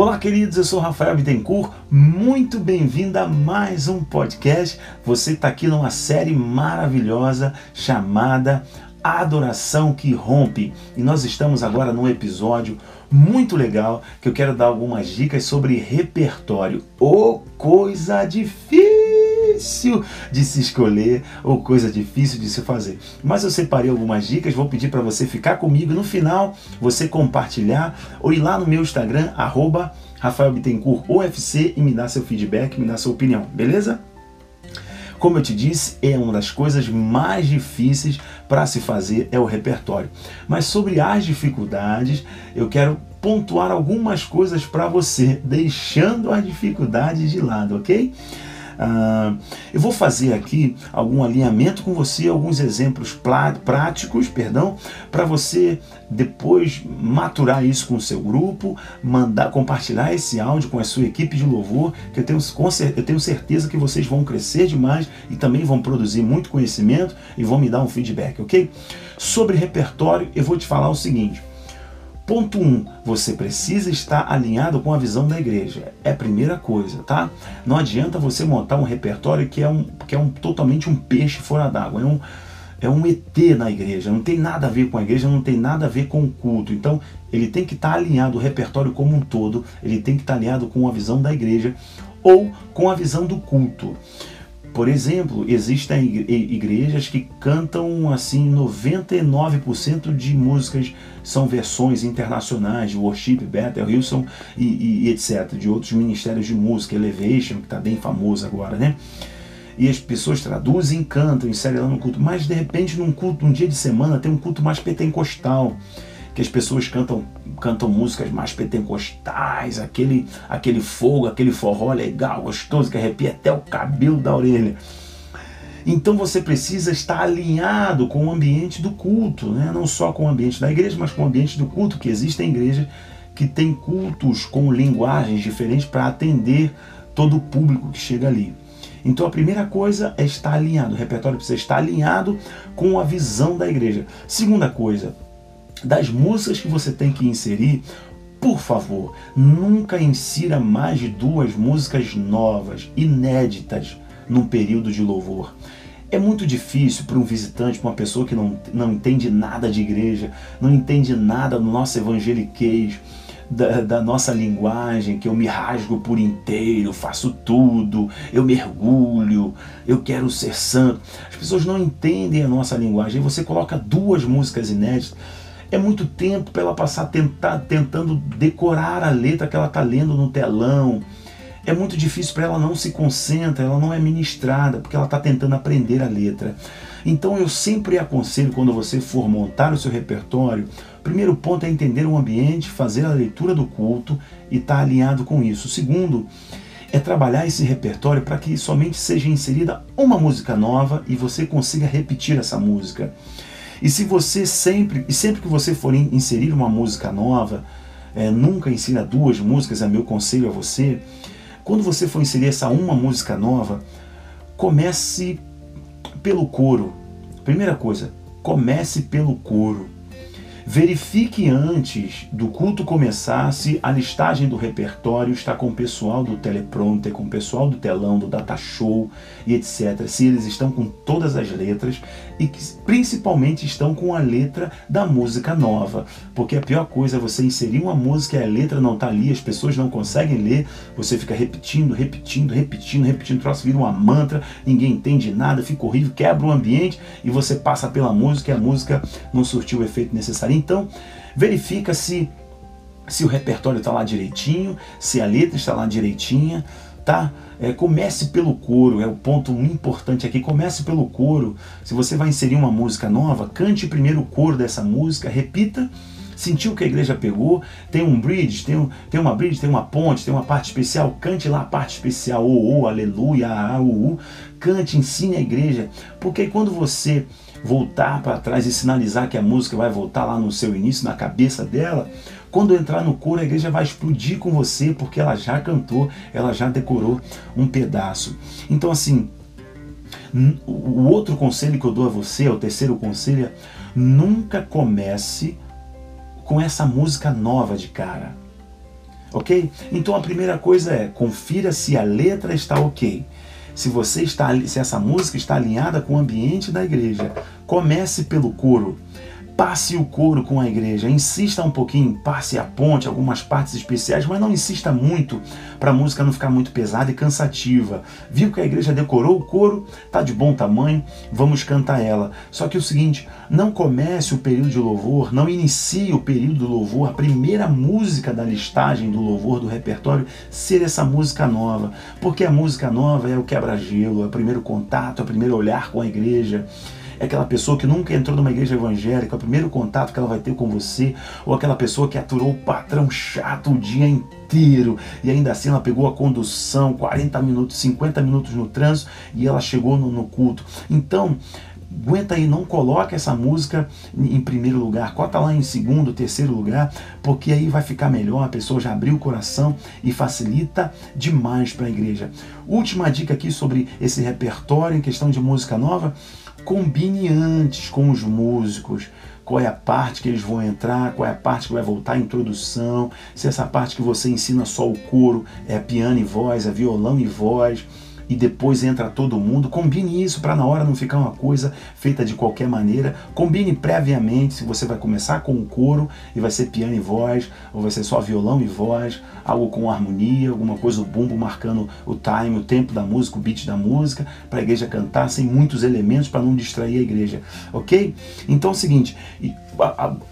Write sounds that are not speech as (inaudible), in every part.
Olá, queridos, eu sou Rafael Bittencourt. Muito bem-vindo a mais um podcast. Você está aqui numa série maravilhosa chamada Adoração que Rompe. E nós estamos agora num episódio muito legal que eu quero dar algumas dicas sobre repertório. Ô, oh, coisa difícil de se escolher ou coisa difícil de se fazer. Mas eu separei algumas dicas, vou pedir para você ficar comigo no final, você compartilhar ou ir lá no meu Instagram, arroba Rafael Bittencourt UFC e me dar seu feedback, me dar sua opinião, beleza? Como eu te disse, é uma das coisas mais difíceis para se fazer é o repertório. Mas sobre as dificuldades, eu quero pontuar algumas coisas para você, deixando as dificuldades de lado, ok? Uh, eu vou fazer aqui algum alinhamento com você, alguns exemplos práticos, perdão, para você depois maturar isso com o seu grupo, mandar compartilhar esse áudio com a sua equipe de louvor, que eu tenho, eu tenho certeza que vocês vão crescer demais e também vão produzir muito conhecimento e vão me dar um feedback, ok? Sobre repertório, eu vou te falar o seguinte. Ponto 1. Um, você precisa estar alinhado com a visão da igreja. É a primeira coisa, tá? Não adianta você montar um repertório que é, um, que é um, totalmente um peixe fora d'água. É um, é um ET na igreja. Não tem nada a ver com a igreja, não tem nada a ver com o culto. Então, ele tem que estar alinhado, o repertório como um todo, ele tem que estar alinhado com a visão da igreja ou com a visão do culto. Por exemplo, existem igrejas que cantam assim 99% de músicas são versões internacionais de worship, Bethel, Wilson e, e, e, etc. De outros ministérios de música, Elevation, que está bem famoso agora, né? E as pessoas traduzem, cantam, inserem lá no culto. Mas de repente, num culto, num dia de semana, tem um culto mais pentecostal que as pessoas cantam, cantam músicas mais pentecostais, aquele, aquele fogo, aquele forró legal, gostoso, que arrepia até o cabelo da orelha. Então você precisa estar alinhado com o ambiente do culto, né? não só com o ambiente da igreja, mas com o ambiente do culto, que existem igrejas que têm cultos com linguagens diferentes para atender todo o público que chega ali. Então a primeira coisa é estar alinhado, o repertório precisa estar alinhado com a visão da igreja. Segunda coisa, das músicas que você tem que inserir, por favor, nunca insira mais de duas músicas novas, inéditas, num período de louvor. É muito difícil para um visitante, para uma pessoa que não, não entende nada de igreja, não entende nada do nosso evangeliquez, da, da, nossa linguagem, que eu me rasgo por inteiro, faço tudo, eu mergulho, eu quero ser santo. As pessoas não entendem a nossa linguagem. Você coloca duas músicas inéditas é muito tempo para ela passar tentar, tentando decorar a letra que ela está lendo no telão. É muito difícil para ela não se concentra, ela não é ministrada, porque ela está tentando aprender a letra. Então eu sempre aconselho quando você for montar o seu repertório, primeiro ponto é entender o ambiente, fazer a leitura do culto e estar tá alinhado com isso. Segundo é trabalhar esse repertório para que somente seja inserida uma música nova e você consiga repetir essa música. E se você sempre, e sempre que você for inserir uma música nova, é, nunca insira duas músicas, é meu conselho a você. Quando você for inserir essa uma música nova, comece pelo coro. Primeira coisa, comece pelo coro. Verifique antes do culto começar se a listagem do repertório está com o pessoal do teleprompter, com o pessoal do telão, do data show e etc. Se eles estão com todas as letras e que principalmente estão com a letra da música nova. Porque a pior coisa é você inserir uma música e a letra não está ali, as pessoas não conseguem ler, você fica repetindo, repetindo, repetindo, repetindo, o troço vira uma mantra, ninguém entende nada, fica horrível, quebra o ambiente e você passa pela música e a música não surtiu o efeito necessário. Então, verifica se se o repertório está lá direitinho, se a letra está lá direitinha, tá? É, comece pelo coro, é o ponto importante aqui. Comece pelo coro. Se você vai inserir uma música nova, cante primeiro o coro dessa música, repita. Sentiu que a igreja pegou? Tem um bridge, tem, um, tem uma bridge, tem uma ponte, tem uma parte especial. Cante lá a parte especial, o, oh, aleluia, ah, uh. Cante, ensine a igreja. Porque quando você voltar para trás e sinalizar que a música vai voltar lá no seu início, na cabeça dela, quando entrar no coro, a igreja vai explodir com você, porque ela já cantou, ela já decorou um pedaço. Então, assim, o outro conselho que eu dou a você, o terceiro conselho, é nunca comece com essa música nova de cara. ok? Então a primeira coisa é confira se a letra está ok. Se você está, se essa música está alinhada com o ambiente da igreja, comece pelo coro passe o coro com a igreja, insista um pouquinho, passe a ponte, algumas partes especiais, mas não insista muito para a música não ficar muito pesada e cansativa. Viu que a igreja decorou o coro, tá de bom tamanho, vamos cantar ela. Só que o seguinte, não comece o período de louvor, não inicie o período do louvor, a primeira música da listagem do louvor do repertório ser essa música nova, porque a música nova é o quebra-gelo, é o primeiro contato, é o primeiro olhar com a igreja é aquela pessoa que nunca entrou numa igreja evangélica, o primeiro contato que ela vai ter com você, ou aquela pessoa que aturou o patrão chato o dia inteiro e ainda assim ela pegou a condução, 40 minutos, 50 minutos no trânsito e ela chegou no, no culto. Então, aguenta aí, não coloca essa música em primeiro lugar, cota lá em segundo, terceiro lugar, porque aí vai ficar melhor, a pessoa já abriu o coração e facilita demais para a igreja. Última dica aqui sobre esse repertório em questão de música nova, combine antes com os músicos qual é a parte que eles vão entrar, qual é a parte que vai voltar a introdução, se essa parte que você ensina só o coro é piano e voz, é violão e voz e depois entra todo mundo. Combine isso para na hora não ficar uma coisa feita de qualquer maneira. Combine previamente se você vai começar com o coro e vai ser piano e voz, ou vai ser só violão e voz, algo com harmonia, alguma coisa, o bumbo marcando o time, o tempo da música, o beat da música, para a igreja cantar sem muitos elementos para não distrair a igreja, ok? Então é o seguinte,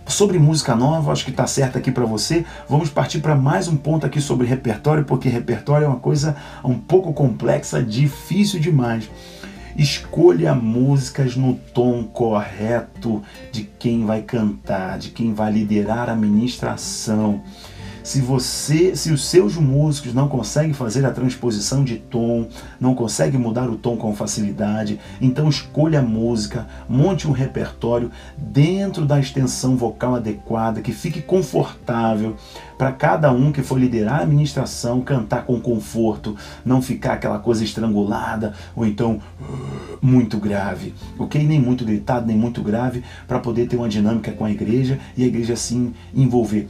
sobre música nova, acho que está certo aqui para você. Vamos partir para mais um ponto aqui sobre repertório, porque repertório é uma coisa um pouco complexa, difícil demais. Escolha músicas no tom correto de quem vai cantar, de quem vai liderar a ministração. Se você, se os seus músicos não conseguem fazer a transposição de tom, não conseguem mudar o tom com facilidade, então escolha a música, monte um repertório dentro da extensão vocal adequada, que fique confortável para cada um que for liderar a ministração cantar com conforto, não ficar aquela coisa estrangulada ou então muito grave, ok? Nem muito gritado, nem muito grave, para poder ter uma dinâmica com a igreja e a igreja assim envolver.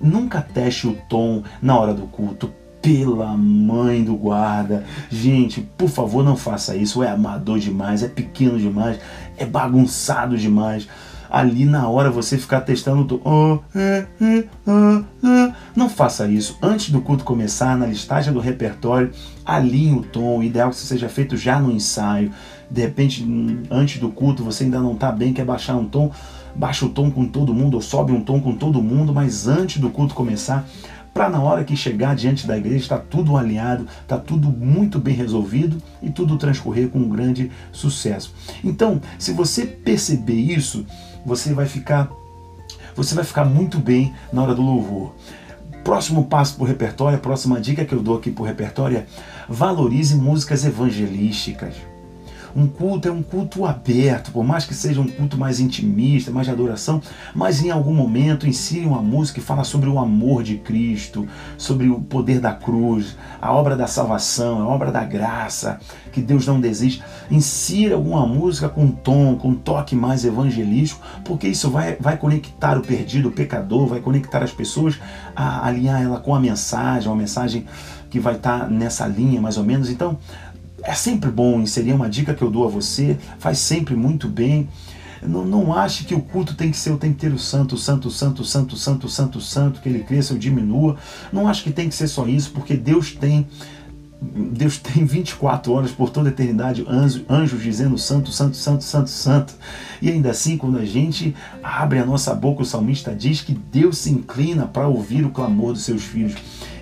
Nunca teste o tom na hora do culto. Pela mãe do guarda. Gente, por favor, não faça isso. É amador demais, é pequeno demais, é bagunçado demais. Ali na hora você ficar testando o tom. Oh, é, é, oh, oh. Não faça isso. Antes do culto começar, na listagem do repertório, alinhe o tom. O ideal é que isso seja feito já no ensaio. De repente, antes do culto, você ainda não está bem, quer baixar um tom baixa o tom com todo mundo ou sobe um tom com todo mundo, mas antes do culto começar, para na hora que chegar diante da igreja está tudo alinhado, está tudo muito bem resolvido e tudo transcorrer com um grande sucesso. Então, se você perceber isso, você vai ficar você vai ficar muito bem na hora do louvor. Próximo passo para o repertório, a próxima dica que eu dou aqui para o repertório é valorize músicas evangelísticas. Um culto é um culto aberto, por mais que seja um culto mais intimista, mais de adoração, mas em algum momento insira uma música que fala sobre o amor de Cristo, sobre o poder da cruz, a obra da salvação, a obra da graça, que Deus não desiste. Insira alguma música com tom, com toque mais evangelístico, porque isso vai, vai conectar o perdido, o pecador, vai conectar as pessoas a alinhar ela com a mensagem, uma mensagem que vai estar nessa linha mais ou menos. Então, é sempre bom inserir uma dica que eu dou a você, faz sempre muito bem. Não, não ache que o culto tem que ser o tempo inteiro santo, santo, santo, santo, santo, santo, santo, que ele cresça ou diminua. Não acho que tem que ser só isso, porque Deus tem Deus (laughs) tem 24 horas por toda a eternidade, anjos, anjos dizendo santo, santo, santo, santo, santo. E ainda assim, quando a gente abre a nossa boca, o salmista diz que Deus se inclina para ouvir o clamor dos seus filhos.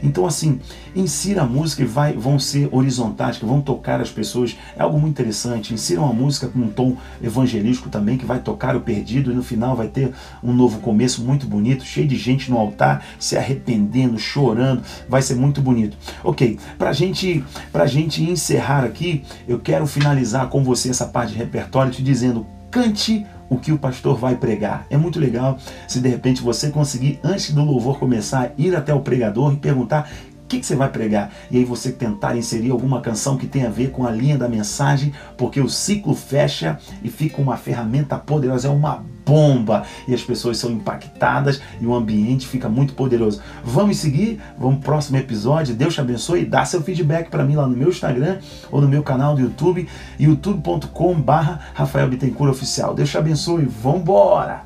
Então, assim, insira a música e vai, vão ser horizontais, que vão tocar as pessoas. É algo muito interessante. Insira uma música com um tom evangelístico também, que vai tocar o perdido e no final vai ter um novo começo muito bonito, cheio de gente no altar, se arrependendo, chorando. Vai ser muito bonito. Ok, pra gente, pra gente encerrar aqui, eu quero finalizar com você essa parte de repertório te dizendo cante o que o pastor vai pregar. É muito legal se de repente você conseguir, antes do louvor começar, ir até o pregador e perguntar que, que você vai pregar? E aí você tentar inserir alguma canção que tenha a ver com a linha da mensagem, porque o ciclo fecha e fica uma ferramenta poderosa, é uma bomba e as pessoas são impactadas e o ambiente fica muito poderoso. Vamos seguir, vamos pro próximo episódio. Deus te abençoe. Dá seu feedback para mim lá no meu Instagram ou no meu canal do YouTube, youtube.com/barra Rafael Bittencourt Oficial. Deus te abençoe. Vambora!